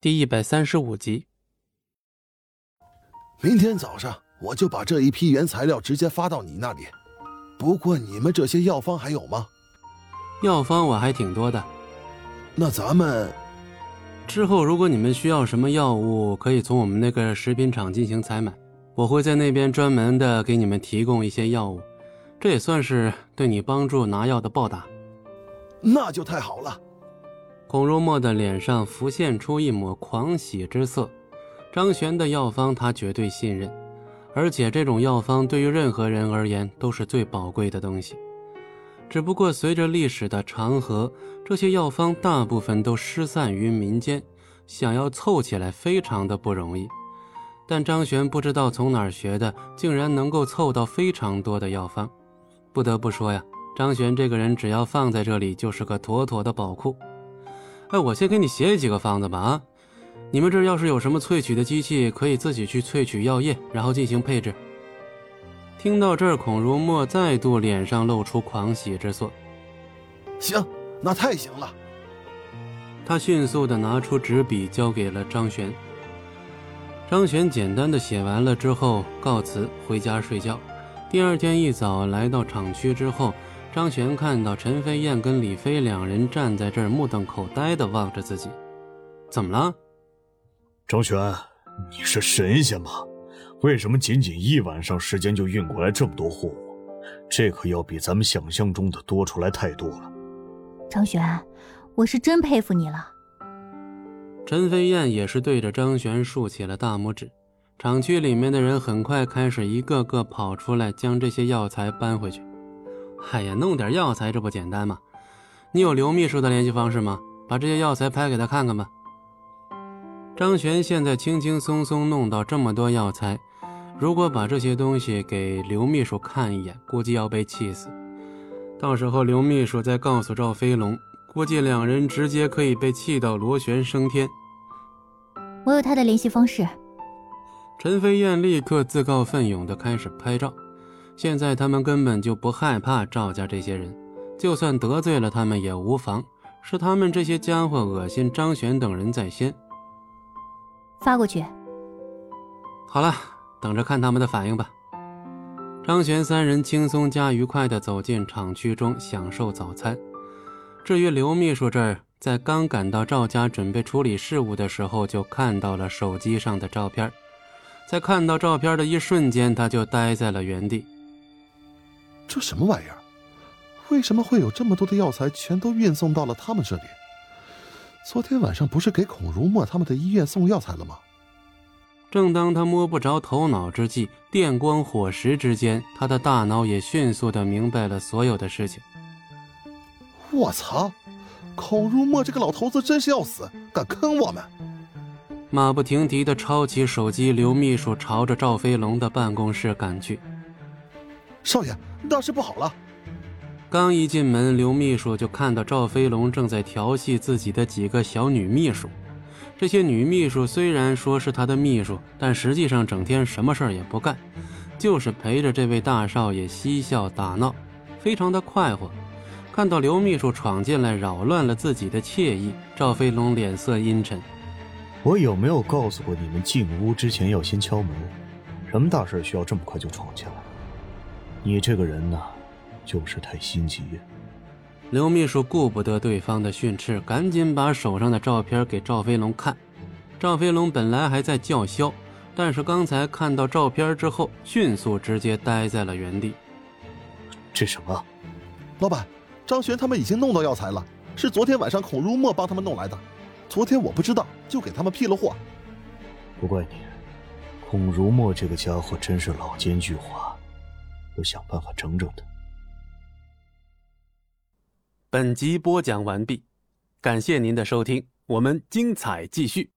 第一百三十五集。明天早上我就把这一批原材料直接发到你那里。不过你们这些药方还有吗？药方我还挺多的。那咱们之后如果你们需要什么药物，可以从我们那个食品厂进行采买，我会在那边专门的给你们提供一些药物，这也算是对你帮助拿药的报答。那就太好了。孔如墨的脸上浮现出一抹狂喜之色。张璇的药方他绝对信任，而且这种药方对于任何人而言都是最宝贵的东西。只不过随着历史的长河，这些药方大部分都失散于民间，想要凑起来非常的不容易。但张璇不知道从哪儿学的，竟然能够凑到非常多的药方。不得不说呀，张璇这个人只要放在这里，就是个妥妥的宝库。哎，我先给你写几个方子吧啊！你们这要是有什么萃取的机器，可以自己去萃取药液，然后进行配置。听到这儿，孔如墨再度脸上露出狂喜之色。行，那太行了。他迅速的拿出纸笔，交给了张璇。张璇简单的写完了之后，告辞回家睡觉。第二天一早来到厂区之后。张璇看到陈飞燕跟李飞两人站在这儿，目瞪口呆的望着自己，怎么了？张璇，你是神仙吗？为什么仅仅一晚上时间就运过来这么多货物？这可要比咱们想象中的多出来太多了。张璇，我是真佩服你了。陈飞燕也是对着张璇竖起了大拇指。厂区里面的人很快开始一个个跑出来，将这些药材搬回去。哎呀，弄点药材这不简单吗？你有刘秘书的联系方式吗？把这些药材拍给他看看吧。张璇现在轻轻松松弄到这么多药材，如果把这些东西给刘秘书看一眼，估计要被气死。到时候刘秘书再告诉赵飞龙，估计两人直接可以被气到螺旋升天。我有他的联系方式。陈飞燕立刻自告奋勇地开始拍照。现在他们根本就不害怕赵家这些人，就算得罪了他们也无妨。是他们这些家伙恶心张璇等人在先。发过去。好了，等着看他们的反应吧。张璇三人轻松加愉快地走进厂区中享受早餐。至于刘秘书这儿，在刚赶到赵家准备处理事务的时候，就看到了手机上的照片。在看到照片的一瞬间，他就呆在了原地。这什么玩意儿？为什么会有这么多的药材全都运送到了他们这里？昨天晚上不是给孔如墨他们的医院送药材了吗？正当他摸不着头脑之际，电光火石之间，他的大脑也迅速的明白了所有的事情。我操！孔如墨这个老头子真是要死，敢坑我们！马不停蹄的抄起手机，刘秘书朝着赵飞龙的办公室赶去。少爷，大事不好了！刚一进门，刘秘书就看到赵飞龙正在调戏自己的几个小女秘书。这些女秘书虽然说是他的秘书，但实际上整天什么事儿也不干，就是陪着这位大少爷嬉笑打闹，非常的快活。看到刘秘书闯进来，扰乱了自己的惬意，赵飞龙脸色阴沉。我有没有告诉过你们，进屋之前要先敲门？什么大事需要这么快就闯进来？你这个人呐，就是太心急。刘秘书顾不得对方的训斥，赶紧把手上的照片给赵飞龙看。赵飞龙本来还在叫嚣，但是刚才看到照片之后，迅速直接呆在了原地。这什么？老板，张璇他们已经弄到药材了，是昨天晚上孔如墨帮他们弄来的。昨天我不知道，就给他们批了货。不怪你，孔如墨这个家伙真是老奸巨猾。我想办法整整他。本集播讲完毕，感谢您的收听，我们精彩继续。